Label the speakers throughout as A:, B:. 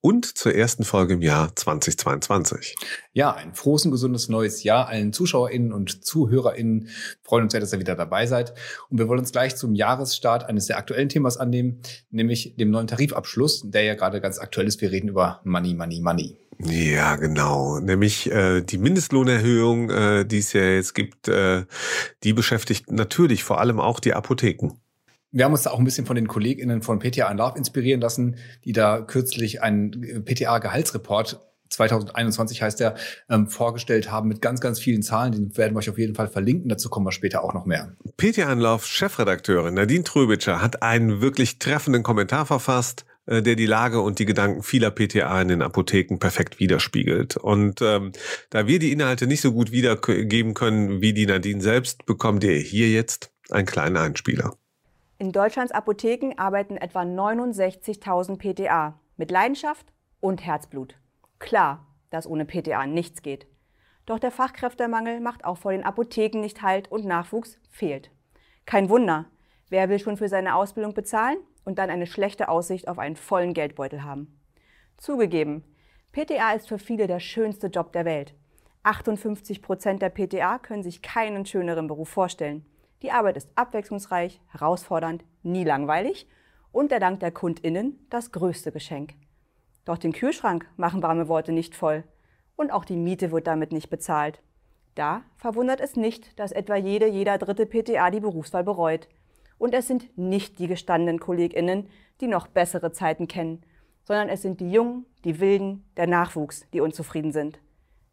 A: und zur ersten Folge im Jahr 2022.
B: Ja, ein frohes und gesundes neues Jahr allen ZuschauerInnen und ZuhörerInnen. Wir freuen uns sehr, dass ihr wieder dabei seid. Und wir wollen uns gleich zum Jahresstart eines sehr aktuellen Themas annehmen, nämlich dem neuen Tarifabschluss, der ja gerade ganz aktuell ist. Wir reden über Money, Money, Money.
A: Ja, genau. Nämlich äh, die Mindestlohnerhöhung, äh, die es ja jetzt gibt, äh, die beschäftigt natürlich vor allem auch die Apotheken.
B: Wir haben uns da auch ein bisschen von den KollegInnen von PTA Love inspirieren lassen, die da kürzlich einen PTA-Gehaltsreport 2021 heißt der, ähm, vorgestellt haben mit ganz, ganz vielen Zahlen. Den werden wir euch auf jeden Fall verlinken. Dazu kommen wir später auch noch mehr.
A: PTA Love Chefredakteurin Nadine Tröbitscher hat einen wirklich treffenden Kommentar verfasst äh, der die Lage und die Gedanken vieler PTA in den Apotheken perfekt widerspiegelt. Und ähm, da wir die Inhalte nicht so gut wiedergeben können wie die Nadine selbst, bekommt ihr hier jetzt einen kleinen Einspieler.
C: In Deutschlands Apotheken arbeiten etwa 69.000 PTA mit Leidenschaft und Herzblut. Klar, dass ohne PTA nichts geht. Doch der Fachkräftemangel macht auch vor den Apotheken nicht Halt und Nachwuchs fehlt. Kein Wunder, wer will schon für seine Ausbildung bezahlen und dann eine schlechte Aussicht auf einen vollen Geldbeutel haben? Zugegeben, PTA ist für viele der schönste Job der Welt. 58 Prozent der PTA können sich keinen schöneren Beruf vorstellen. Die Arbeit ist abwechslungsreich, herausfordernd, nie langweilig und der Dank der KundInnen das größte Geschenk. Doch den Kühlschrank machen warme Worte nicht voll und auch die Miete wird damit nicht bezahlt. Da verwundert es nicht, dass etwa jede, jeder dritte PTA die Berufswahl bereut. Und es sind nicht die gestandenen KollegInnen, die noch bessere Zeiten kennen, sondern es sind die Jungen, die Wilden, der Nachwuchs, die unzufrieden sind.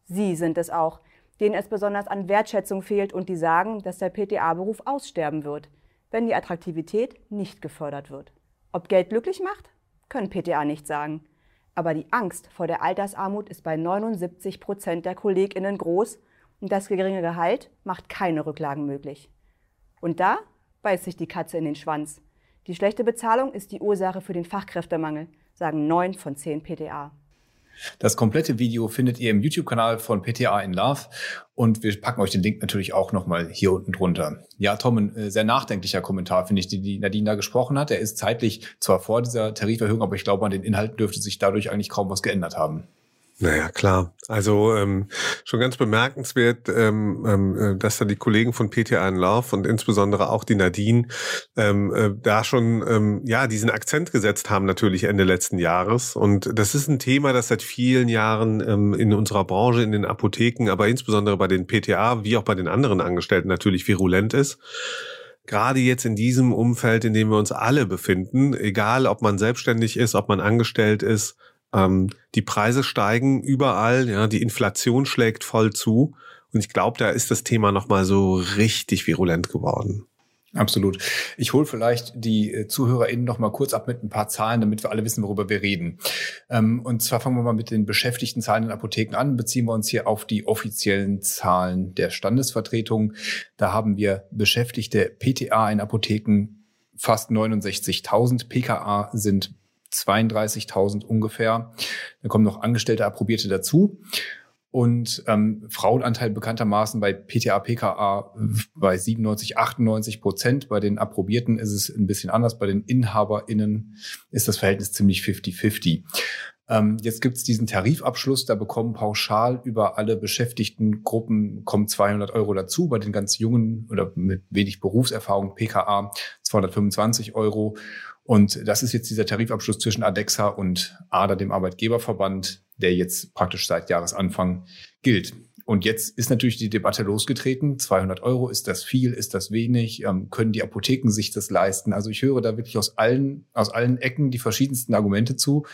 C: Sie sind es auch, denen es besonders an Wertschätzung fehlt und die sagen, dass der PTA-Beruf aussterben wird, wenn die Attraktivität nicht gefördert wird. Ob Geld glücklich macht, können PTA nicht sagen. Aber die Angst vor der Altersarmut ist bei 79 Prozent der KollegInnen groß und das geringe Gehalt macht keine Rücklagen möglich. Und da beißt sich die Katze in den Schwanz. Die schlechte Bezahlung ist die Ursache für den Fachkräftemangel, sagen neun von zehn PTA.
B: Das komplette Video findet ihr im YouTube-Kanal von PTA in Love und wir packen euch den Link natürlich auch nochmal hier unten drunter. Ja, Tom, ein äh, sehr nachdenklicher Kommentar, finde ich, die Nadine da gesprochen hat. Er ist zeitlich zwar vor dieser Tariferhöhung, aber ich glaube, an den Inhalten dürfte sich dadurch eigentlich kaum was geändert haben.
A: Naja, klar. Also ähm, schon ganz bemerkenswert, ähm, ähm, äh, dass da die Kollegen von PTA in Love und insbesondere auch die Nadine ähm, äh, da schon ähm, ja diesen Akzent gesetzt haben, natürlich Ende letzten Jahres. Und das ist ein Thema, das seit vielen Jahren ähm, in unserer Branche, in den Apotheken, aber insbesondere bei den PTA wie auch bei den anderen Angestellten natürlich virulent ist gerade jetzt in diesem Umfeld, in dem wir uns alle befinden, egal ob man selbstständig ist, ob man angestellt ist, ähm, die Preise steigen überall, ja, die Inflation schlägt voll zu. Und ich glaube, da ist das Thema nochmal so richtig virulent geworden.
B: Absolut. Ich hole vielleicht die äh, ZuhörerInnen noch mal kurz ab mit ein paar Zahlen, damit wir alle wissen, worüber wir reden. Ähm, und zwar fangen wir mal mit den Beschäftigtenzahlen in Apotheken an, beziehen wir uns hier auf die offiziellen Zahlen der Standesvertretung. Da haben wir Beschäftigte PTA in Apotheken fast 69.000, PKA sind 32.000 ungefähr. Da kommen noch Angestellte, Approbierte dazu. Und ähm, Frauenanteil bekanntermaßen bei PTA, PKA bei 97, 98 Prozent. Bei den Approbierten ist es ein bisschen anders. Bei den InhaberInnen ist das Verhältnis ziemlich 50-50. Ähm, jetzt gibt es diesen Tarifabschluss, da bekommen pauschal über alle beschäftigten Gruppen kommen 200 Euro dazu. Bei den ganz jungen oder mit wenig Berufserfahrung PKA 225 Euro. Und das ist jetzt dieser Tarifabschluss zwischen ADEXA und ADA, dem Arbeitgeberverband, der jetzt praktisch seit Jahresanfang gilt. Und jetzt ist natürlich die Debatte losgetreten. 200 Euro, ist das viel, ist das wenig? Ähm, können die Apotheken sich das leisten? Also ich höre da wirklich aus allen, aus allen Ecken die verschiedensten Argumente zu.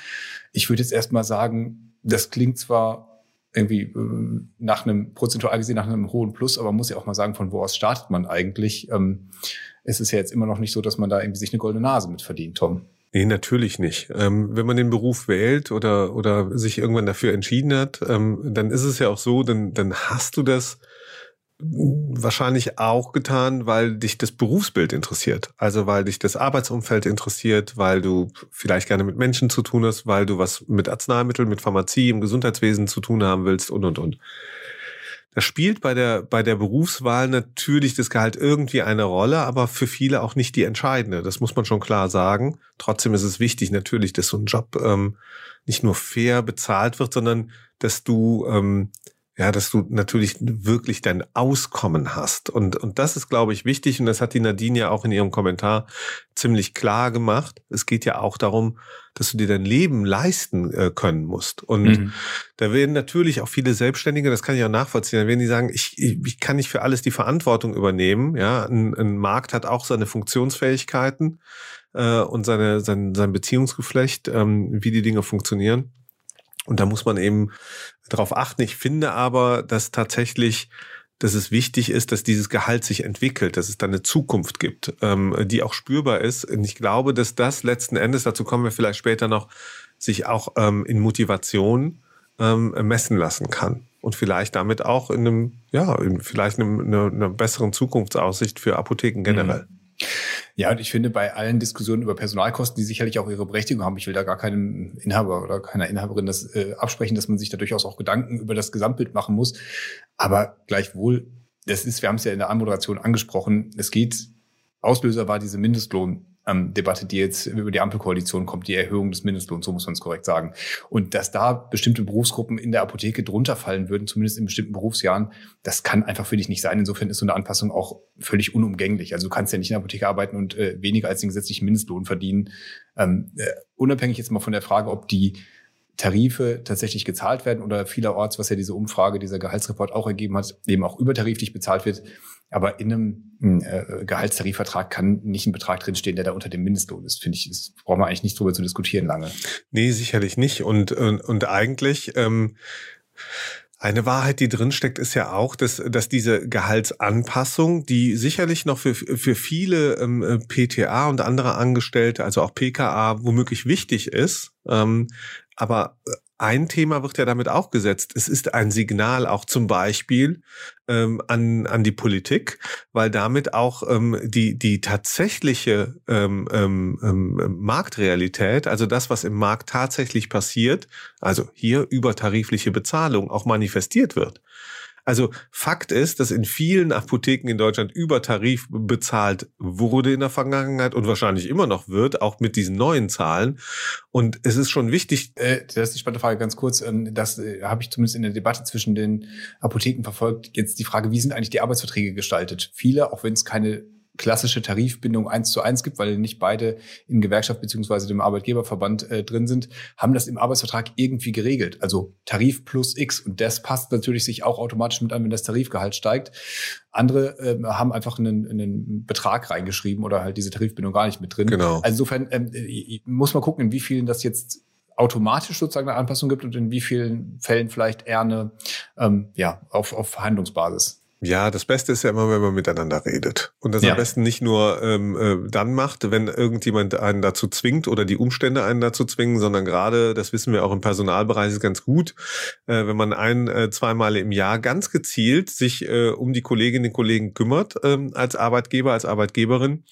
B: Ich würde jetzt erstmal sagen, das klingt zwar irgendwie äh, nach einem, prozentual gesehen nach einem hohen Plus, aber man muss ja auch mal sagen, von wo aus startet man eigentlich? Ähm, es ist ja jetzt immer noch nicht so, dass man da irgendwie sich eine goldene Nase mit verdient, Tom.
A: Nee, natürlich nicht. Ähm, wenn man den Beruf wählt oder, oder sich irgendwann dafür entschieden hat, ähm, dann ist es ja auch so, dann, dann hast du das wahrscheinlich auch getan, weil dich das Berufsbild interessiert. Also weil dich das Arbeitsumfeld interessiert, weil du vielleicht gerne mit Menschen zu tun hast, weil du was mit Arzneimitteln, mit Pharmazie im Gesundheitswesen zu tun haben willst und, und, und. Das spielt bei der, bei der Berufswahl natürlich das Gehalt irgendwie eine Rolle, aber für viele auch nicht die entscheidende. Das muss man schon klar sagen. Trotzdem ist es wichtig natürlich, dass so ein Job ähm, nicht nur fair bezahlt wird, sondern dass du ähm, ja, dass du natürlich wirklich dein Auskommen hast. Und, und das ist, glaube ich, wichtig. Und das hat die Nadine ja auch in ihrem Kommentar ziemlich klar gemacht. Es geht ja auch darum, dass du dir dein Leben leisten äh, können musst. Und mhm. da werden natürlich auch viele Selbstständige, das kann ich auch nachvollziehen, da werden die sagen, ich, ich, ich kann nicht für alles die Verantwortung übernehmen. Ja, ein, ein Markt hat auch seine Funktionsfähigkeiten äh, und seine, sein, sein Beziehungsgeflecht, ähm, wie die Dinge funktionieren. Und da muss man eben darauf achten. Ich finde aber, dass tatsächlich dass es wichtig ist, dass dieses Gehalt sich entwickelt, dass es dann eine Zukunft gibt, ähm, die auch spürbar ist. Und ich glaube, dass das letzten Endes, dazu kommen wir vielleicht später noch, sich auch ähm, in Motivation ähm, messen lassen kann. Und vielleicht damit auch in einem, ja, in vielleicht einem, einer, einer besseren Zukunftsaussicht für Apotheken generell. Mhm.
B: Ja, und ich finde, bei allen Diskussionen über Personalkosten, die sicherlich auch ihre Berechtigung haben, ich will da gar keinem Inhaber oder keiner Inhaberin das äh, absprechen, dass man sich da durchaus auch Gedanken über das Gesamtbild machen muss. Aber gleichwohl, das ist, wir haben es ja in der Anmoderation angesprochen, es geht, Auslöser war diese Mindestlohn ähm, Debatte, die jetzt über die Ampelkoalition kommt, die Erhöhung des Mindestlohns, so muss man es korrekt sagen. Und dass da bestimmte Berufsgruppen in der Apotheke drunter fallen würden, zumindest in bestimmten Berufsjahren, das kann einfach für dich nicht sein. Insofern ist so eine Anpassung auch völlig unumgänglich. Also du kannst ja nicht in der Apotheke arbeiten und äh, weniger als den gesetzlichen Mindestlohn verdienen. Ähm, äh, unabhängig jetzt mal von der Frage, ob die Tarife tatsächlich gezahlt werden oder vielerorts, was ja diese Umfrage, dieser Gehaltsreport auch ergeben hat, eben auch übertariflich bezahlt wird. Aber in einem äh, Gehaltstarifvertrag kann nicht ein Betrag drinstehen, der da unter dem Mindestlohn ist. Finde ich, das brauchen wir eigentlich nicht drüber zu diskutieren lange.
A: Nee, sicherlich nicht. Und, und, und eigentlich, ähm, eine Wahrheit, die drinsteckt, ist ja auch, dass, dass diese Gehaltsanpassung, die sicherlich noch für, für viele ähm, PTA und andere Angestellte, also auch PKA, womöglich wichtig ist, ähm, aber äh, ein Thema wird ja damit auch gesetzt. Es ist ein Signal auch zum Beispiel ähm, an, an die Politik, weil damit auch ähm, die, die tatsächliche ähm, ähm, ähm, Marktrealität, also das, was im Markt tatsächlich passiert, also hier übertarifliche Bezahlung auch manifestiert wird. Also Fakt ist, dass in vielen Apotheken in Deutschland über Tarif bezahlt wurde in der Vergangenheit und wahrscheinlich immer noch wird, auch mit diesen neuen Zahlen. Und es ist schon wichtig.
B: Äh, das ist die spannende Frage ganz kurz. Ähm, das äh, habe ich zumindest in der Debatte zwischen den Apotheken verfolgt. Jetzt die Frage, wie sind eigentlich die Arbeitsverträge gestaltet? Viele, auch wenn es keine klassische Tarifbindung eins zu eins gibt, weil nicht beide in Gewerkschaft beziehungsweise dem Arbeitgeberverband äh, drin sind, haben das im Arbeitsvertrag irgendwie geregelt. Also Tarif plus X. Und das passt natürlich sich auch automatisch mit an, wenn das Tarifgehalt steigt. Andere äh, haben einfach einen, einen Betrag reingeschrieben oder halt diese Tarifbindung gar nicht mit drin.
A: Genau.
B: Also insofern ähm, muss man gucken, in wie vielen das jetzt automatisch sozusagen eine Anpassung gibt und in wie vielen Fällen vielleicht eher eine ähm, ja, auf, auf Verhandlungsbasis.
A: Ja, das Beste ist ja immer, wenn man miteinander redet. Und das ja. am besten nicht nur ähm, äh, dann macht, wenn irgendjemand einen dazu zwingt oder die Umstände einen dazu zwingen, sondern gerade, das wissen wir auch im Personalbereich, ist ganz gut, äh, wenn man ein, äh, zweimal im Jahr ganz gezielt sich äh, um die Kolleginnen und Kollegen kümmert, ähm, als Arbeitgeber, als Arbeitgeberin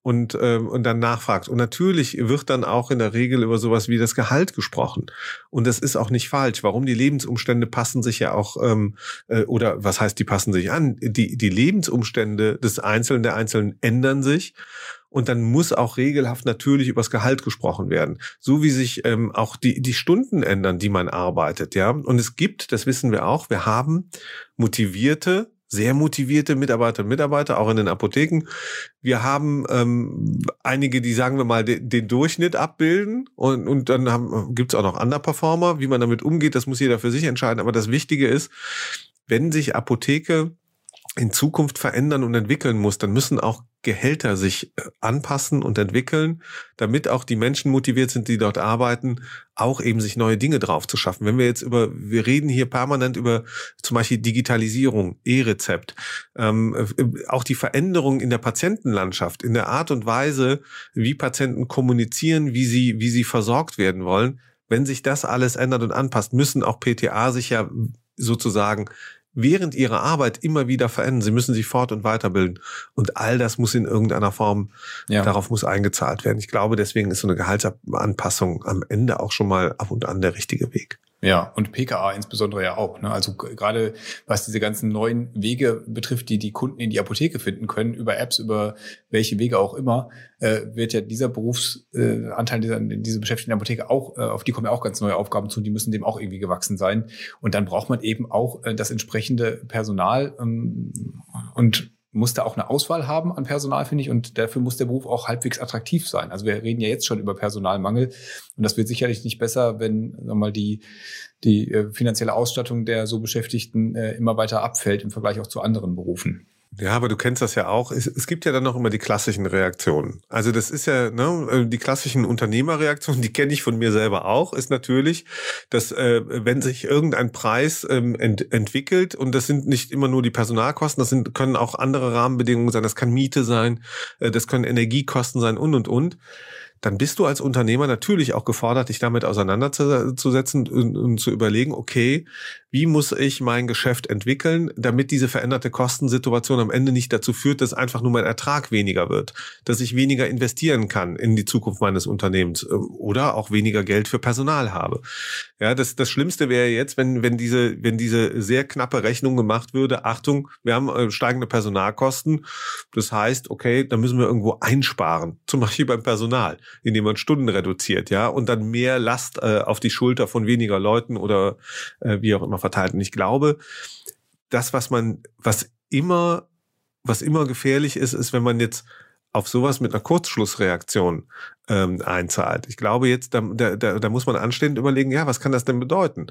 A: und, ähm, und dann nachfragt. Und natürlich wird dann auch in der Regel über sowas wie das Gehalt gesprochen. Und das ist auch nicht falsch. Warum die Lebensumstände passen sich ja auch, ähm, äh, oder was heißt, die passen sich an? An, die, die Lebensumstände des Einzelnen, der Einzelnen ändern sich. Und dann muss auch regelhaft natürlich übers Gehalt gesprochen werden. So wie sich ähm, auch die, die Stunden ändern, die man arbeitet, ja. Und es gibt, das wissen wir auch, wir haben motivierte, sehr motivierte Mitarbeiter und Mitarbeiter, auch in den Apotheken. Wir haben ähm, einige, die, sagen wir mal, de, den Durchschnitt abbilden und, und dann haben, gibt es auch noch Underperformer. Wie man damit umgeht, das muss jeder für sich entscheiden. Aber das Wichtige ist, wenn sich Apotheke in Zukunft verändern und entwickeln muss, dann müssen auch Gehälter sich äh, anpassen und entwickeln, damit auch die Menschen motiviert sind, die dort arbeiten, auch eben sich neue Dinge drauf zu schaffen. Wenn wir jetzt über, wir reden hier permanent über zum Beispiel Digitalisierung, E-Rezept, ähm, äh, auch die Veränderung in der Patientenlandschaft, in der Art und Weise, wie Patienten kommunizieren, wie sie, wie sie versorgt werden wollen. Wenn sich das alles ändert und anpasst, müssen auch PTA sich ja sozusagen während ihrer Arbeit immer wieder verändern. Sie müssen sich fort- und weiterbilden. Und all das muss in irgendeiner Form, ja. darauf muss eingezahlt werden. Ich glaube, deswegen ist so eine Gehaltsanpassung am Ende auch schon mal ab und an der richtige Weg.
B: Ja, und PKA insbesondere ja auch. Ne? Also gerade was diese ganzen neuen Wege betrifft, die die Kunden in die Apotheke finden können, über Apps, über welche Wege auch immer, äh, wird ja dieser Berufsanteil, äh, dieser, diese Beschäftigten in der Apotheke auch, äh, auf die kommen ja auch ganz neue Aufgaben zu, die müssen dem auch irgendwie gewachsen sein. Und dann braucht man eben auch äh, das entsprechende Personal ähm, und muss da auch eine Auswahl haben an Personal, finde ich, und dafür muss der Beruf auch halbwegs attraktiv sein. Also wir reden ja jetzt schon über Personalmangel und das wird sicherlich nicht besser, wenn sagen mal die die äh, finanzielle Ausstattung der so Beschäftigten äh, immer weiter abfällt im Vergleich auch zu anderen Berufen.
A: Ja, aber du kennst das ja auch. Es, es, gibt ja dann noch immer die klassischen Reaktionen. Also das ist ja ne, äh, die klassischen Unternehmerreaktionen, die kenne ich von mir selber auch, ist natürlich, dass äh, wenn sich irgendein Preis ähm, ent, entwickelt und das sind nicht immer nur die Personalkosten, das sind können auch andere Rahmenbedingungen sein, das kann Miete sein, äh, das können Energiekosten sein und und und dann bist du als Unternehmer natürlich auch gefordert, dich damit auseinanderzusetzen und, und, zu überlegen, okay, wie muss ich mein Geschäft entwickeln, damit diese veränderte Kostensituation am Ende nicht dazu führt, dass einfach nur mein Ertrag weniger wird, dass ich weniger investieren kann in die Zukunft meines Unternehmens äh, oder auch weniger Geld für Personal habe. Ja, das, das Schlimmste wäre jetzt, wenn, wenn diese, wenn diese sehr knappe Rechnung gemacht würde, Achtung, wir haben äh, steigende Personalkosten. Das heißt, okay, da müssen wir irgendwo einsparen, zum Beispiel beim Personal indem man Stunden reduziert, ja, und dann mehr Last äh, auf die Schulter von weniger Leuten oder äh, wie auch immer verteilt. Und ich glaube, das, was man, was immer, was immer gefährlich ist, ist, wenn man jetzt auf sowas mit einer Kurzschlussreaktion ähm, einzahlt. Ich glaube jetzt, da, da, da muss man anstehend überlegen, ja, was kann das denn bedeuten?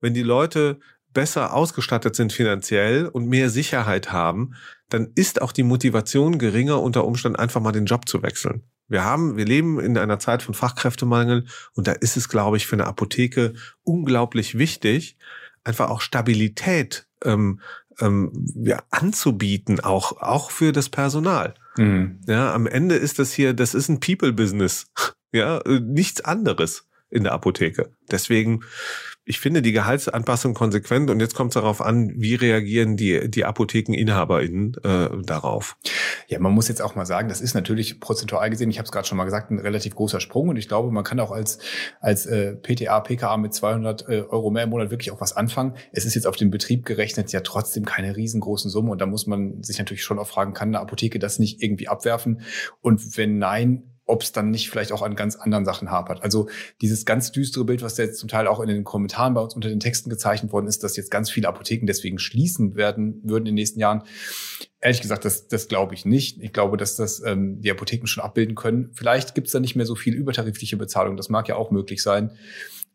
A: Wenn die Leute besser ausgestattet sind finanziell und mehr Sicherheit haben, dann ist auch die Motivation geringer, unter Umständen einfach mal den Job zu wechseln. Wir haben, wir leben in einer Zeit von Fachkräftemangel und da ist es, glaube ich, für eine Apotheke unglaublich wichtig, einfach auch Stabilität ähm, ähm, ja, anzubieten, auch auch für das Personal. Mhm. Ja, am Ende ist das hier, das ist ein People-Business, ja, äh, nichts anderes in der Apotheke. Deswegen ich finde die Gehaltsanpassung konsequent und jetzt kommt es darauf an, wie reagieren die, die ApothekeninhaberInnen äh, darauf.
B: Ja, man muss jetzt auch mal sagen, das ist natürlich prozentual gesehen, ich habe es gerade schon mal gesagt, ein relativ großer Sprung und ich glaube, man kann auch als, als äh, PTA, PKA mit 200 äh, Euro mehr im Monat wirklich auch was anfangen. Es ist jetzt auf den Betrieb gerechnet ja trotzdem keine riesengroßen Summe und da muss man sich natürlich schon auch fragen, kann eine Apotheke das nicht irgendwie abwerfen? Und wenn nein, ob es dann nicht vielleicht auch an ganz anderen Sachen hapert. Also dieses ganz düstere Bild, was jetzt zum Teil auch in den Kommentaren bei uns unter den Texten gezeichnet worden ist, dass jetzt ganz viele Apotheken deswegen schließen werden würden in den nächsten Jahren. Ehrlich gesagt, das, das glaube ich nicht. Ich glaube, dass das ähm, die Apotheken schon abbilden können. Vielleicht gibt es da nicht mehr so viel übertarifliche Bezahlung. Das mag ja auch möglich sein.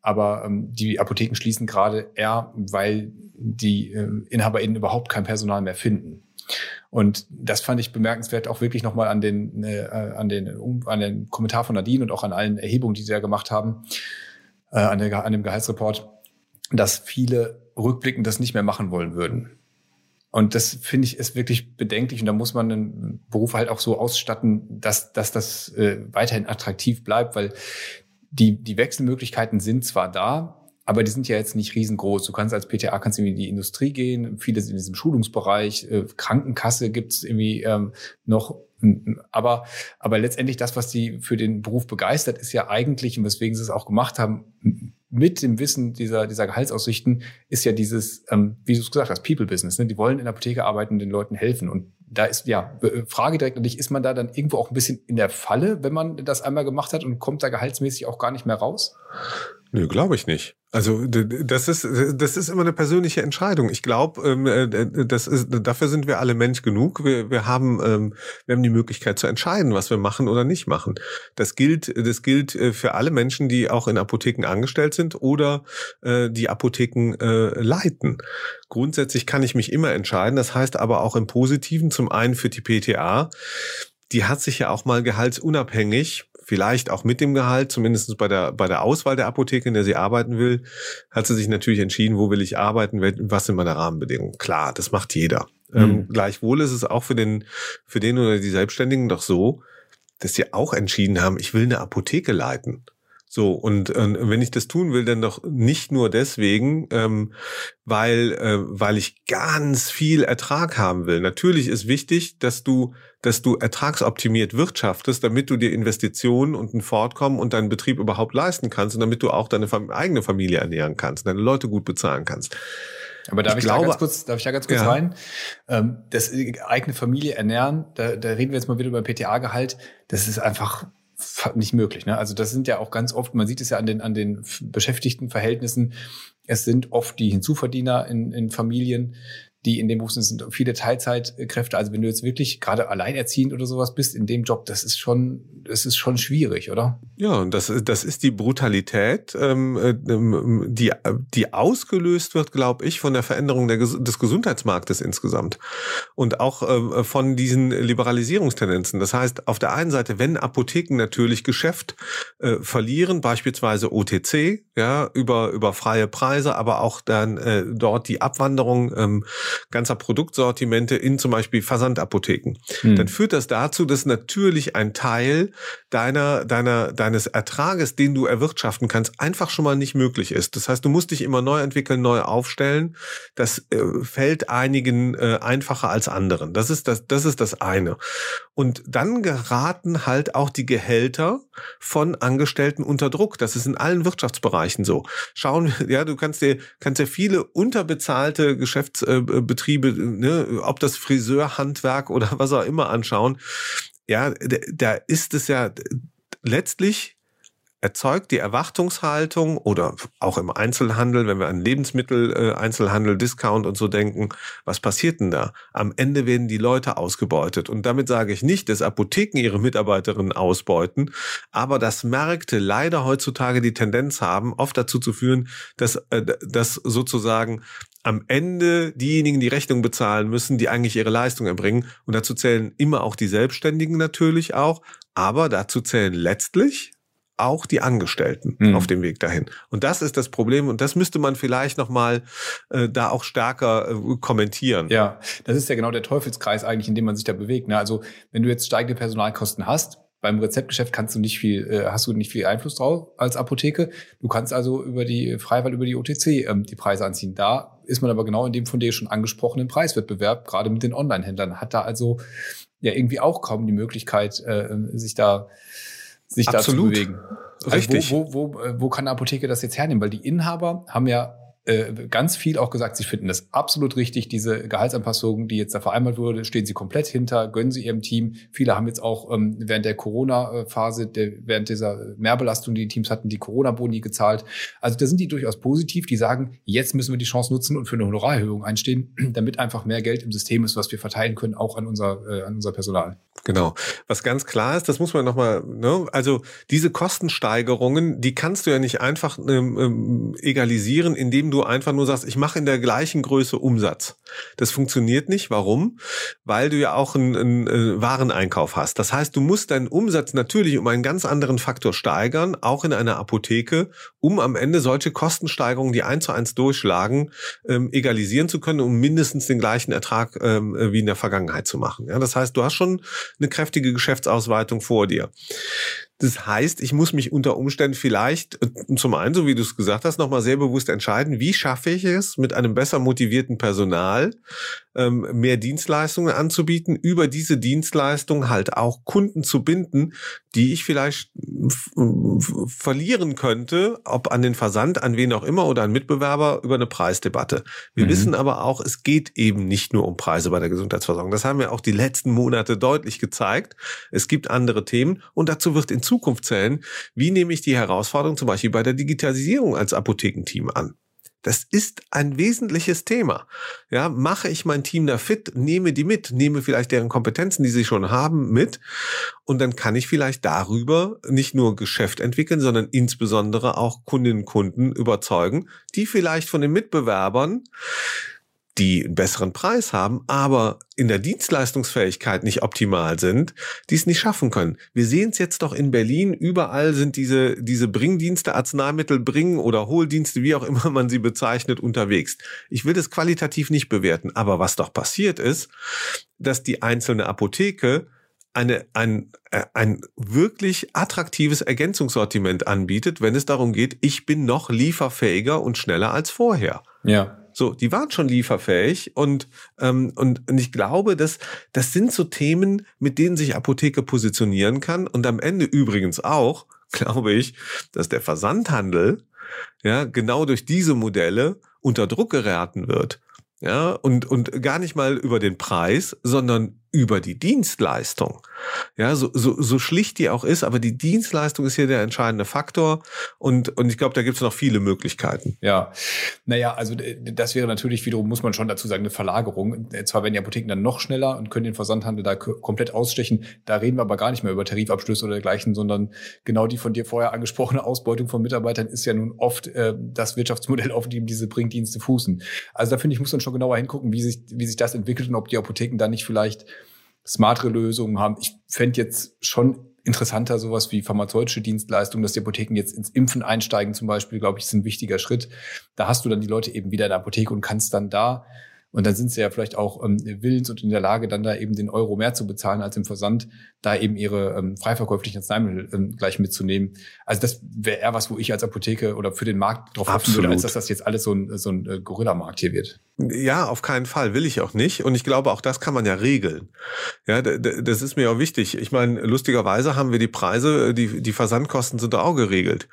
B: Aber ähm, die Apotheken schließen gerade eher, weil die äh, InhaberInnen überhaupt kein Personal mehr finden. Und das fand ich bemerkenswert auch wirklich nochmal an den, äh, an den, um, an den Kommentar von Nadine und auch an allen Erhebungen, die sie ja gemacht haben, äh, an, der, an dem Gehaltsreport, dass viele rückblickend das nicht mehr machen wollen würden. Und das finde ich ist wirklich bedenklich und da muss man den Beruf halt auch so ausstatten, dass, dass das äh, weiterhin attraktiv bleibt, weil die, die Wechselmöglichkeiten sind zwar da, aber die sind ja jetzt nicht riesengroß. Du kannst als PTA kannst in die Industrie gehen, viele sind in diesem Schulungsbereich, äh, Krankenkasse gibt's irgendwie ähm, noch. Aber, aber letztendlich das, was die für den Beruf begeistert, ist ja eigentlich, und weswegen sie es auch gemacht haben, mit dem Wissen dieser, dieser Gehaltsaussichten, ist ja dieses, ähm, wie du es gesagt hast, People-Business. Ne? Die wollen in der Apotheke arbeiten den Leuten helfen. Und da ist, ja, äh, Frage direkt an dich, ist man da dann irgendwo auch ein bisschen in der Falle, wenn man das einmal gemacht hat und kommt da gehaltsmäßig auch gar nicht mehr raus?
A: Nö, glaube ich nicht. Also das ist das ist immer eine persönliche Entscheidung. Ich glaube, ähm, äh, das ist dafür sind wir alle Mensch genug. Wir, wir haben ähm, wir haben die Möglichkeit zu entscheiden, was wir machen oder nicht machen. Das gilt das gilt äh, für alle Menschen, die auch in Apotheken angestellt sind oder die Apotheken leiten. Grundsätzlich kann ich mich immer entscheiden. Das heißt aber auch im Positiven zum einen für die PTA. Die hat sich ja auch mal gehaltsunabhängig vielleicht auch mit dem Gehalt, zumindest bei der, bei der Auswahl der Apotheke, in der sie arbeiten will, hat sie sich natürlich entschieden, wo will ich arbeiten, was sind meine Rahmenbedingungen. Klar, das macht jeder. Mhm. Ähm, gleichwohl ist es auch für den, für den oder die Selbstständigen doch so, dass sie auch entschieden haben, ich will eine Apotheke leiten. So, und äh, wenn ich das tun will, dann doch nicht nur deswegen, ähm, weil, äh, weil ich ganz viel Ertrag haben will. Natürlich ist wichtig, dass du, dass du ertragsoptimiert wirtschaftest, damit du dir Investitionen und ein Fortkommen und deinen Betrieb überhaupt leisten kannst und damit du auch deine eigene Familie ernähren kannst, deine Leute gut bezahlen kannst.
B: Aber darf ich, ich glaube, da ganz kurz, darf ich da ganz kurz ja. rein? Ähm, das eigene Familie ernähren, da, da reden wir jetzt mal wieder über PTA-Gehalt. Das ist einfach nicht möglich. Ne? Also das sind ja auch ganz oft, man sieht es ja an den, an den Beschäftigtenverhältnissen, es sind oft die Hinzuverdiener in, in Familien, die in dem Beruf sind, sind viele Teilzeitkräfte. Also wenn du jetzt wirklich gerade alleinerziehend oder sowas bist in dem Job, das ist schon, das ist schon schwierig, oder?
A: Ja, und das, das ist die Brutalität, ähm, ähm die, die ausgelöst wird, glaube ich, von der Veränderung der, des Gesundheitsmarktes insgesamt und auch äh, von diesen Liberalisierungstendenzen. Das heißt, auf der einen Seite, wenn Apotheken natürlich Geschäft äh, verlieren, beispielsweise OTC, ja, über, über freie Preise, aber auch dann äh, dort die Abwanderung ähm, ganzer Produktsortimente in zum Beispiel Versandapotheken, hm. dann führt das dazu, dass natürlich ein Teil deiner, deiner, deines Ertrages, den du erwirtschaften kannst, einfach schon mal nicht möglich ist. Das heißt, du musst dich immer neu entwickeln, neu aufstellen. Das äh, fällt einigen äh, einfacher als anderen. Das ist das, das ist das eine. Und dann geraten halt auch die Gehälter von Angestellten unter Druck. Das ist in allen Wirtschaftsbereichen so. Schauen, ja, du kannst dir, kannst dir viele unterbezahlte Geschäftsbetriebe, ne, ob das Friseurhandwerk oder was auch immer anschauen. Ja, da ist es ja letztlich erzeugt die Erwartungshaltung oder auch im Einzelhandel, wenn wir an Lebensmittel, äh, Einzelhandel, Discount und so denken, was passiert denn da? Am Ende werden die Leute ausgebeutet. Und damit sage ich nicht, dass Apotheken ihre Mitarbeiterinnen ausbeuten, aber dass Märkte leider heutzutage die Tendenz haben, oft dazu zu führen, dass, äh, dass sozusagen am Ende diejenigen die Rechnung bezahlen müssen, die eigentlich ihre Leistung erbringen. Und dazu zählen immer auch die Selbstständigen natürlich auch. Aber dazu zählen letztlich auch die Angestellten mhm. auf dem Weg dahin. Und das ist das Problem und das müsste man vielleicht nochmal äh, da auch stärker äh, kommentieren.
B: Ja, das ist ja genau der Teufelskreis eigentlich, in dem man sich da bewegt. Ne? Also wenn du jetzt steigende Personalkosten hast, beim Rezeptgeschäft kannst du nicht viel, äh, hast du nicht viel Einfluss drauf als Apotheke. Du kannst also über die Freiwahl über die OTC ähm, die Preise anziehen. Da ist man aber genau in dem von dir schon angesprochenen Preiswettbewerb, gerade mit den Online-Händlern, hat da also ja irgendwie auch kaum die Möglichkeit, äh, sich da sich Absolut. da zu bewegen. Also Richtig. Wo, wo, wo, äh, wo kann eine Apotheke das jetzt hernehmen? Weil die Inhaber haben ja äh, ganz viel auch gesagt, sie finden das absolut richtig, diese Gehaltsanpassung, die jetzt da vereinbart wurde, stehen sie komplett hinter, gönnen sie ihrem Team. Viele haben jetzt auch ähm, während der Corona-Phase, der, während dieser Mehrbelastung, die die Teams hatten, die Corona-Boni gezahlt. Also da sind die durchaus positiv, die sagen, jetzt müssen wir die Chance nutzen und für eine Honorarerhöhung einstehen, damit einfach mehr Geld im System ist, was wir verteilen können, auch an unser, äh, an unser Personal.
A: Genau. Was ganz klar ist, das muss man nochmal, ne? also diese Kostensteigerungen, die kannst du ja nicht einfach ähm, ähm egalisieren, indem du einfach nur sagst, ich mache in der gleichen Größe Umsatz. Das funktioniert nicht. Warum? Weil du ja auch einen, einen, einen Wareneinkauf hast. Das heißt, du musst deinen Umsatz natürlich um einen ganz anderen Faktor steigern, auch in einer Apotheke, um am Ende solche Kostensteigerungen, die eins zu eins durchschlagen, ähm, egalisieren zu können, um mindestens den gleichen Ertrag ähm, wie in der Vergangenheit zu machen. Ja, das heißt, du hast schon eine kräftige Geschäftsausweitung vor dir. Das heißt, ich muss mich unter Umständen vielleicht äh, zum einen, so wie du es gesagt hast, nochmal sehr bewusst entscheiden, wie schaffe ich es mit einem besser motivierten Personal ähm, mehr Dienstleistungen anzubieten, über diese Dienstleistung halt auch Kunden zu binden, die ich vielleicht verlieren könnte, ob an den Versand, an wen auch immer oder an Mitbewerber über eine Preisdebatte. Wir mhm. wissen aber auch, es geht eben nicht nur um Preise bei der Gesundheitsversorgung. Das haben wir auch die letzten Monate deutlich gezeigt. Es gibt andere Themen und dazu wird in Zukunft zählen, wie nehme ich die Herausforderung zum Beispiel bei der Digitalisierung als Apothekenteam an. Das ist ein wesentliches Thema. Ja, mache ich mein Team da fit, nehme die mit, nehme vielleicht deren Kompetenzen, die sie schon haben, mit. Und dann kann ich vielleicht darüber nicht nur Geschäft entwickeln, sondern insbesondere auch Kundinnen und Kunden überzeugen, die vielleicht von den Mitbewerbern die einen besseren Preis haben, aber in der Dienstleistungsfähigkeit nicht optimal sind, die es nicht schaffen können. Wir sehen es jetzt doch in Berlin, überall sind diese, diese Bringdienste, Arzneimittel bringen oder Hohldienste, wie auch immer man sie bezeichnet, unterwegs. Ich will das qualitativ nicht bewerten, aber was doch passiert ist, dass die einzelne Apotheke eine, ein, äh, ein wirklich attraktives Ergänzungssortiment anbietet, wenn es darum geht, ich bin noch lieferfähiger und schneller als vorher.
B: Ja.
A: So, die waren schon lieferfähig und, ähm, und, und ich glaube, dass das sind so Themen, mit denen sich Apotheke positionieren kann und am Ende übrigens auch, glaube ich, dass der Versandhandel ja genau durch diese Modelle unter Druck geraten wird. Ja, und, und gar nicht mal über den Preis, sondern über die Dienstleistung. Ja, so, so, so schlicht die auch ist, aber die Dienstleistung ist hier der entscheidende Faktor und, und ich glaube, da gibt es noch viele Möglichkeiten.
B: Ja, naja, also das wäre natürlich wiederum, muss man schon dazu sagen, eine Verlagerung. Zwar werden die Apotheken dann noch schneller und können den Versandhandel da komplett ausstechen, da reden wir aber gar nicht mehr über Tarifabschlüsse oder dergleichen, sondern genau die von dir vorher angesprochene Ausbeutung von Mitarbeitern ist ja nun oft äh, das Wirtschaftsmodell, auf dem diese Bringdienste fußen. Also da finde ich, muss man schon genauer hingucken, wie sich, wie sich das entwickelt und ob die Apotheken da nicht vielleicht smartere Lösungen haben. Ich fände jetzt schon interessanter sowas wie pharmazeutische Dienstleistungen, dass die Apotheken jetzt ins Impfen einsteigen zum Beispiel, glaube ich, ist ein wichtiger Schritt. Da hast du dann die Leute eben wieder in der Apotheke und kannst dann da und dann sind sie ja vielleicht auch ähm, willens und in der Lage, dann da eben den Euro mehr zu bezahlen als im Versand, da eben ihre ähm, freiverkäuflichen Arzneimittel ähm, gleich mitzunehmen. Also das wäre eher was, wo ich als Apotheke oder für den Markt drauf hoffen würde, als dass das jetzt alles so ein, so ein äh, Gorilla-Markt hier wird.
A: Ja, auf keinen Fall, will ich auch nicht. Und ich glaube, auch das kann man ja regeln. Ja, das ist mir auch wichtig. Ich meine, lustigerweise haben wir die Preise, die, die Versandkosten sind auch geregelt.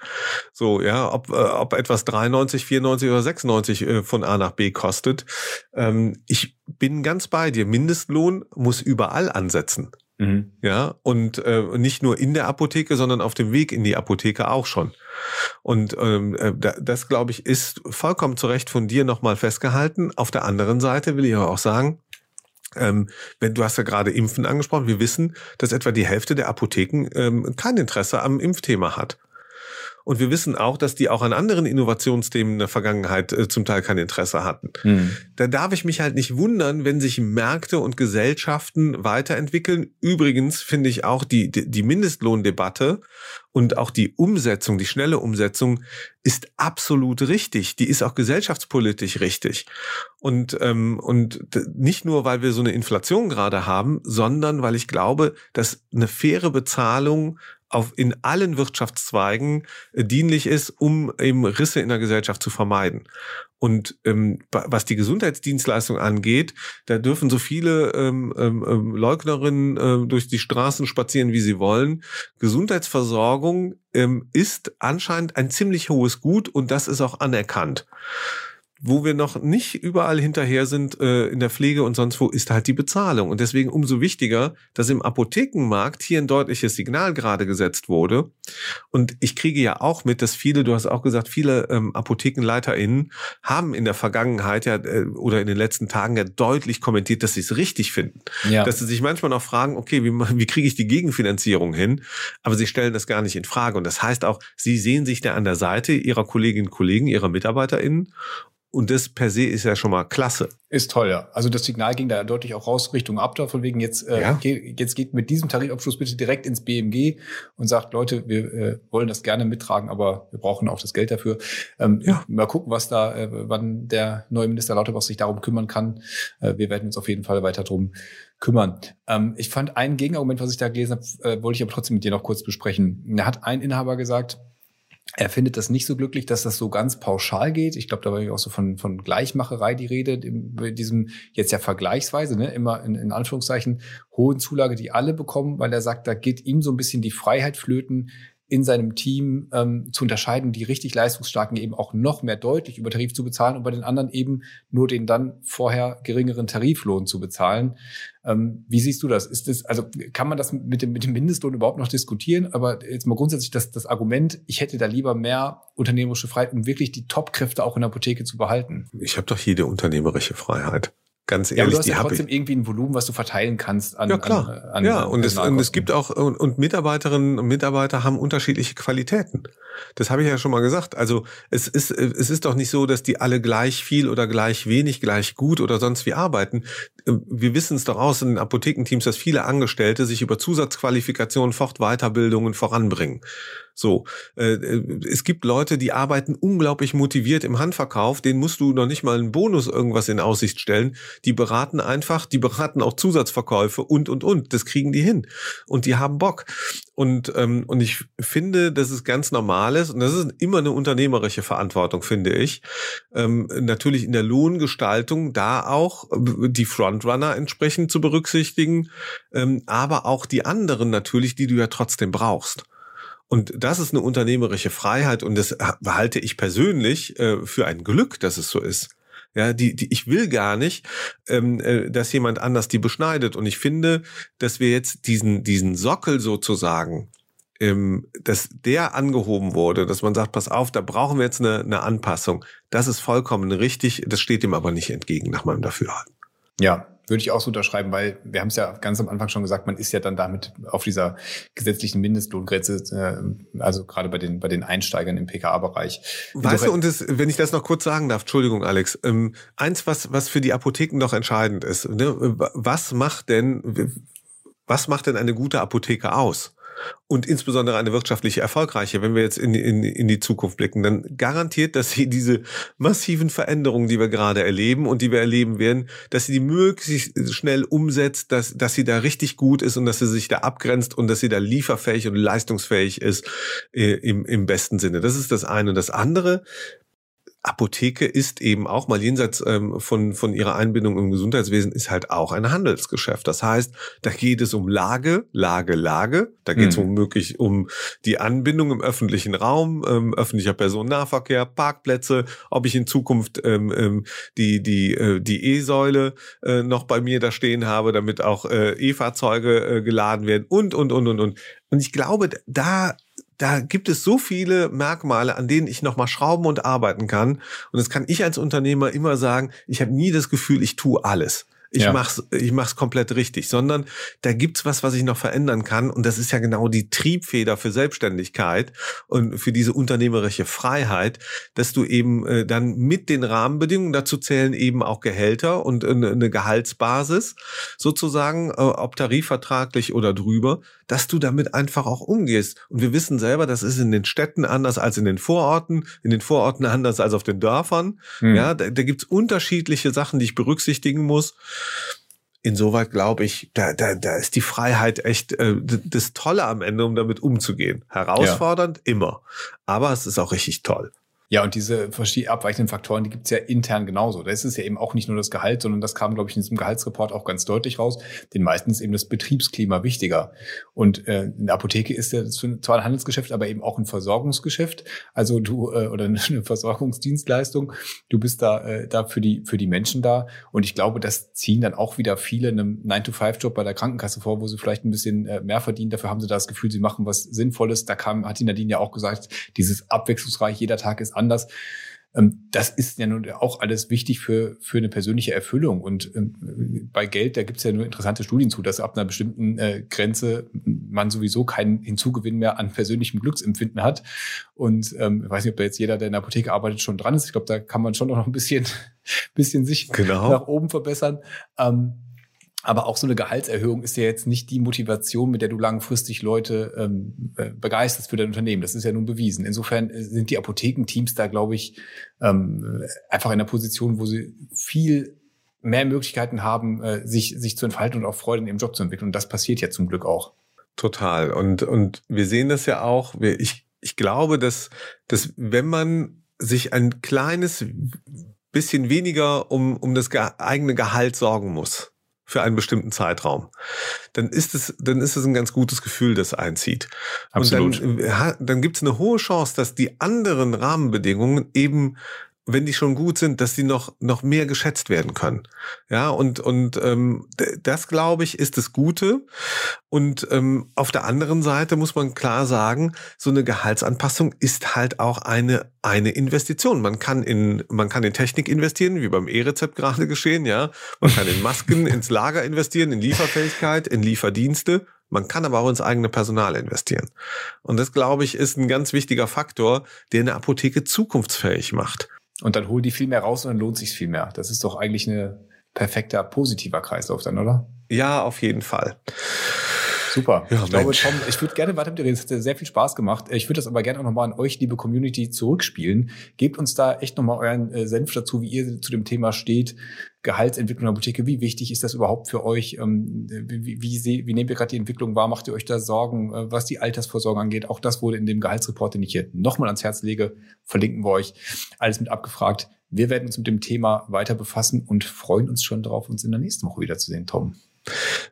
A: So, ja, ob, äh, ob etwas 93, 94 oder 96 äh, von A nach B kostet. Ähm, ich bin ganz bei dir. Mindestlohn muss überall ansetzen. Mhm. Ja, und äh, nicht nur in der Apotheke, sondern auf dem Weg in die Apotheke auch schon. Und ähm, äh, das, glaube ich, ist vollkommen zu Recht von dir nochmal festgehalten. Auf der anderen Seite will ich auch sagen, ähm, wenn du hast ja gerade Impfen angesprochen, wir wissen, dass etwa die Hälfte der Apotheken ähm, kein Interesse am Impfthema hat. Und wir wissen auch, dass die auch an anderen Innovationsthemen in der Vergangenheit äh, zum Teil kein Interesse hatten. Mhm. Da darf ich mich halt nicht wundern, wenn sich Märkte und Gesellschaften weiterentwickeln. Übrigens finde ich auch die, die Mindestlohndebatte und auch die Umsetzung, die schnelle Umsetzung ist absolut richtig. Die ist auch gesellschaftspolitisch richtig. Und, ähm, und nicht nur, weil wir so eine Inflation gerade haben, sondern weil ich glaube, dass eine faire Bezahlung auf, in allen Wirtschaftszweigen äh, dienlich ist, um eben Risse in der Gesellschaft zu vermeiden. Und ähm, was die Gesundheitsdienstleistung angeht, da dürfen so viele ähm, ähm, ähm, Leugnerinnen äh, durch die Straßen spazieren, wie sie wollen. Gesundheitsversorgung ähm, ist anscheinend ein ziemlich hohes Gut und das ist auch anerkannt. Wo wir noch nicht überall hinterher sind äh, in der Pflege und sonst wo, ist halt die Bezahlung. Und deswegen umso wichtiger, dass im Apothekenmarkt hier ein deutliches Signal gerade gesetzt wurde. Und ich kriege ja auch mit, dass viele, du hast auch gesagt, viele ähm, ApothekenleiterInnen haben in der Vergangenheit ja äh, oder in den letzten Tagen ja deutlich kommentiert, dass sie es richtig finden. Ja. Dass sie sich manchmal noch fragen, okay, wie, wie kriege ich die Gegenfinanzierung hin? Aber sie stellen das gar nicht in Frage. Und das heißt auch, sie sehen sich da an der Seite ihrer Kolleginnen und Kollegen, ihrer MitarbeiterInnen und das per se ist ja schon mal klasse.
B: Ist toll, ja. Also das Signal ging da deutlich auch raus Richtung Abda, von wegen jetzt, äh, ja. geht, jetzt geht mit diesem Tarifabschluss bitte direkt ins BMG und sagt, Leute, wir äh, wollen das gerne mittragen, aber wir brauchen auch das Geld dafür. Ähm, ja. Mal gucken, was da, äh, wann der neue Minister Lauterbach sich darum kümmern kann. Äh, wir werden uns auf jeden Fall weiter drum kümmern. Ähm, ich fand ein Gegenargument, was ich da gelesen habe, äh, wollte ich aber trotzdem mit dir noch kurz besprechen. Da hat ein Inhaber gesagt, er findet das nicht so glücklich, dass das so ganz pauschal geht. Ich glaube, da war ja auch so von, von Gleichmacherei die Rede, in diesem jetzt ja vergleichsweise, ne, immer in, in Anführungszeichen, hohen Zulage, die alle bekommen, weil er sagt, da geht ihm so ein bisschen die Freiheit flöten, in seinem Team ähm, zu unterscheiden, die richtig leistungsstarken eben auch noch mehr deutlich über Tarif zu bezahlen und bei den anderen eben nur den dann vorher geringeren Tariflohn zu bezahlen. Ähm, wie siehst du das? Ist das, also kann man das mit dem, mit dem Mindestlohn überhaupt noch diskutieren? Aber jetzt mal grundsätzlich das, das Argument, ich hätte da lieber mehr unternehmerische Freiheit, um wirklich die Top-Kräfte auch in der Apotheke zu behalten.
A: Ich habe doch jede unternehmerische Freiheit. Ganz ehrlich,
B: ja, aber du hast ja trotzdem irgendwie ein Volumen, was du verteilen kannst
A: an Ja, klar. An, an, ja, und es, und es gibt auch, und, und Mitarbeiterinnen und Mitarbeiter haben unterschiedliche Qualitäten. Das habe ich ja schon mal gesagt. Also es ist, es ist doch nicht so, dass die alle gleich viel oder gleich wenig, gleich gut oder sonst wie arbeiten. Wir wissen es doch aus in den Apothekenteams, dass viele Angestellte sich über Zusatzqualifikationen, Fortweiterbildungen voranbringen. So, äh, es gibt Leute, die arbeiten unglaublich motiviert im Handverkauf, denen musst du noch nicht mal einen Bonus irgendwas in Aussicht stellen. Die beraten einfach, die beraten auch Zusatzverkäufe und und und. Das kriegen die hin und die haben Bock. Und ähm, und ich finde, dass es ganz normal ist und das ist immer eine unternehmerische Verantwortung, finde ich. Ähm, natürlich in der Lohngestaltung da auch äh, die Frontrunner entsprechend zu berücksichtigen, ähm, aber auch die anderen natürlich, die du ja trotzdem brauchst. Und das ist eine unternehmerische Freiheit und das halte ich persönlich äh, für ein Glück, dass es so ist. Ja, die, die, ich will gar nicht, ähm, äh, dass jemand anders die beschneidet. Und ich finde, dass wir jetzt diesen, diesen Sockel sozusagen, ähm, dass der angehoben wurde, dass man sagt, pass auf, da brauchen wir jetzt eine, eine Anpassung. Das ist vollkommen richtig. Das steht dem aber nicht entgegen, nach meinem Dafürhalten.
B: Ja, würde ich auch so unterschreiben, weil wir haben es ja ganz am Anfang schon gesagt, man ist ja dann damit auf dieser gesetzlichen Mindestlohngrenze, äh, also gerade bei den bei den Einsteigern im PKA-Bereich.
A: Weißt du, und das, wenn ich das noch kurz sagen darf, Entschuldigung, Alex, ähm, eins, was was für die Apotheken noch entscheidend ist, ne, was macht denn was macht denn eine gute Apotheke aus? Und insbesondere eine wirtschaftliche erfolgreiche, wenn wir jetzt in, in, in die Zukunft blicken, dann garantiert, dass sie diese massiven Veränderungen, die wir gerade erleben und die wir erleben werden, dass sie die möglichst schnell umsetzt, dass, dass sie da richtig gut ist und dass sie sich da abgrenzt und dass sie da lieferfähig und leistungsfähig ist äh, im, im besten Sinne. Das ist das eine. Und das andere, Apotheke ist eben auch mal jenseits ähm, von, von ihrer Einbindung im Gesundheitswesen ist halt auch ein Handelsgeschäft. Das heißt, da geht es um Lage, Lage, Lage. Da geht es mhm. womöglich um die Anbindung im öffentlichen Raum, ähm, öffentlicher Personennahverkehr, Parkplätze, ob ich in Zukunft ähm, ähm, die, die, äh, die E-Säule äh, noch bei mir da stehen habe, damit auch äh, E-Fahrzeuge äh, geladen werden und, und, und, und, und. Und ich glaube, da da gibt es so viele Merkmale, an denen ich nochmal schrauben und arbeiten kann. Und das kann ich als Unternehmer immer sagen, ich habe nie das Gefühl, ich tue alles ich ja. mach's, ich mach's komplett richtig, sondern da gibt's was, was ich noch verändern kann. Und das ist ja genau die Triebfeder für Selbstständigkeit und für diese unternehmerische Freiheit, dass du eben äh, dann mit den Rahmenbedingungen, dazu zählen eben auch Gehälter und eine, eine Gehaltsbasis sozusagen, äh, ob tarifvertraglich oder drüber, dass du damit einfach auch umgehst. Und wir wissen selber, das ist in den Städten anders als in den Vororten, in den Vororten anders als auf den Dörfern. Mhm. Ja, da, da gibt's unterschiedliche Sachen, die ich berücksichtigen muss insoweit glaube ich, da, da, da ist die Freiheit echt äh, das Tolle am Ende, um damit umzugehen. Herausfordernd ja. immer, aber es ist auch richtig toll.
B: Ja, und diese abweichenden Faktoren, die gibt's ja intern genauso. Da ist es ja eben auch nicht nur das Gehalt, sondern das kam, glaube ich, in diesem Gehaltsreport auch ganz deutlich raus. Den meisten ist eben das Betriebsklima wichtiger. Und äh, in der Apotheke ist ja zwar ein Handelsgeschäft, aber eben auch ein Versorgungsgeschäft. Also du, äh, oder eine Versorgungsdienstleistung. Du bist da, äh, da für die, für die Menschen da. Und ich glaube, das ziehen dann auch wieder viele einem 9-to-5-Job bei der Krankenkasse vor, wo sie vielleicht ein bisschen äh, mehr verdienen. Dafür haben sie da das Gefühl, sie machen was Sinnvolles. Da kam, hat die Nadine ja auch gesagt, dieses abwechslungsreich, jeder Tag ist anders. Ähm, das ist ja nun auch alles wichtig für, für eine persönliche Erfüllung. Und ähm, bei Geld, da gibt es ja nur interessante Studien zu, dass ab einer bestimmten äh, Grenze man sowieso keinen Hinzugewinn mehr an persönlichem Glücksempfinden hat. Und ähm, ich weiß nicht, ob da jetzt jeder, der in der Apotheke arbeitet, schon dran ist. Ich glaube, da kann man schon noch ein bisschen, bisschen sich genau. nach oben verbessern. Ähm, aber auch so eine Gehaltserhöhung ist ja jetzt nicht die Motivation, mit der du langfristig Leute ähm, äh, begeisterst für dein Unternehmen. Das ist ja nun bewiesen. Insofern äh, sind die Apothekenteams da, glaube ich, ähm, einfach in einer Position, wo sie viel mehr Möglichkeiten haben, äh, sich, sich zu entfalten und auch Freude in ihrem Job zu entwickeln. Und das passiert ja zum Glück auch.
A: Total. Und, und wir sehen das ja auch. Ich, ich glaube, dass, dass wenn man sich ein kleines bisschen weniger um, um das eigene Gehalt sorgen muss, für einen bestimmten Zeitraum, dann ist es, dann ist es ein ganz gutes Gefühl, das einzieht. Absolut. Und dann, dann gibt es eine hohe Chance, dass die anderen Rahmenbedingungen eben wenn die schon gut sind, dass die noch noch mehr geschätzt werden können. Ja, und und ähm, das glaube ich ist das Gute. Und ähm, auf der anderen Seite muss man klar sagen, so eine Gehaltsanpassung ist halt auch eine eine Investition. Man kann in man kann in Technik investieren, wie beim E-Rezept gerade geschehen. Ja, man kann in Masken, ins Lager investieren, in Lieferfähigkeit, in Lieferdienste. Man kann aber auch ins eigene Personal investieren. Und das, glaube ich, ist ein ganz wichtiger Faktor, der eine Apotheke zukunftsfähig macht.
B: Und dann holen die viel mehr raus und dann lohnt sich viel mehr. Das ist doch eigentlich ein perfekter positiver Kreislauf dann, oder?
A: Ja, auf jeden Fall.
B: Super. Ja, ich glaube, Tom, ich würde gerne weiter mit dir reden. Es hat sehr viel Spaß gemacht. Ich würde das aber gerne auch nochmal an euch, liebe Community, zurückspielen. Gebt uns da echt nochmal euren äh, Senf dazu, wie ihr zu dem Thema steht. Gehaltsentwicklung in der Apotheke. Wie wichtig ist das überhaupt für euch? Ähm, wie, wie, wie nehmt ihr gerade die Entwicklung wahr? Macht ihr euch da Sorgen, äh, was die Altersvorsorge angeht? Auch das wurde in dem Gehaltsreport, den ich hier nochmal ans Herz lege, verlinken wir euch. Alles mit abgefragt. Wir werden uns mit dem Thema weiter befassen und freuen uns schon darauf, uns in der nächsten Woche wiederzusehen, Tom.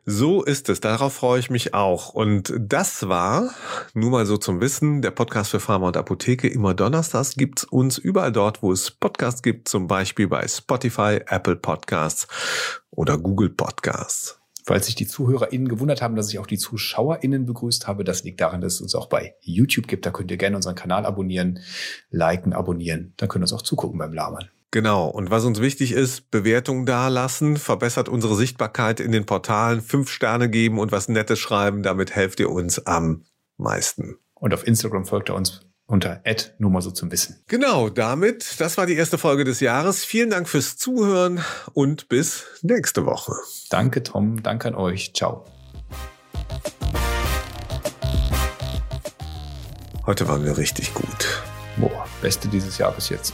A: So ist es. Darauf freue ich mich auch. Und das war, nur mal so zum Wissen, der Podcast für Pharma und Apotheke. Immer donnerstags gibt's uns überall dort, wo es Podcasts gibt, zum Beispiel bei Spotify, Apple Podcasts oder Google Podcasts.
B: Falls sich die ZuhörerInnen gewundert haben, dass ich auch die ZuschauerInnen begrüßt habe, das liegt daran, dass es uns auch bei YouTube gibt. Da könnt ihr gerne unseren Kanal abonnieren, liken, abonnieren. Dann könnt ihr uns auch zugucken beim Labern.
A: Genau. Und was uns wichtig ist, Bewertungen dalassen, verbessert unsere Sichtbarkeit in den Portalen, fünf Sterne geben und was Nettes schreiben. Damit helft ihr uns am meisten.
B: Und auf Instagram folgt ihr uns unter Ad, nur mal so zum Wissen.
A: Genau, damit, das war die erste Folge des Jahres. Vielen Dank fürs Zuhören und bis nächste Woche.
B: Danke, Tom. Danke an euch. Ciao.
A: Heute waren wir richtig gut.
B: Boah, beste dieses Jahr bis jetzt.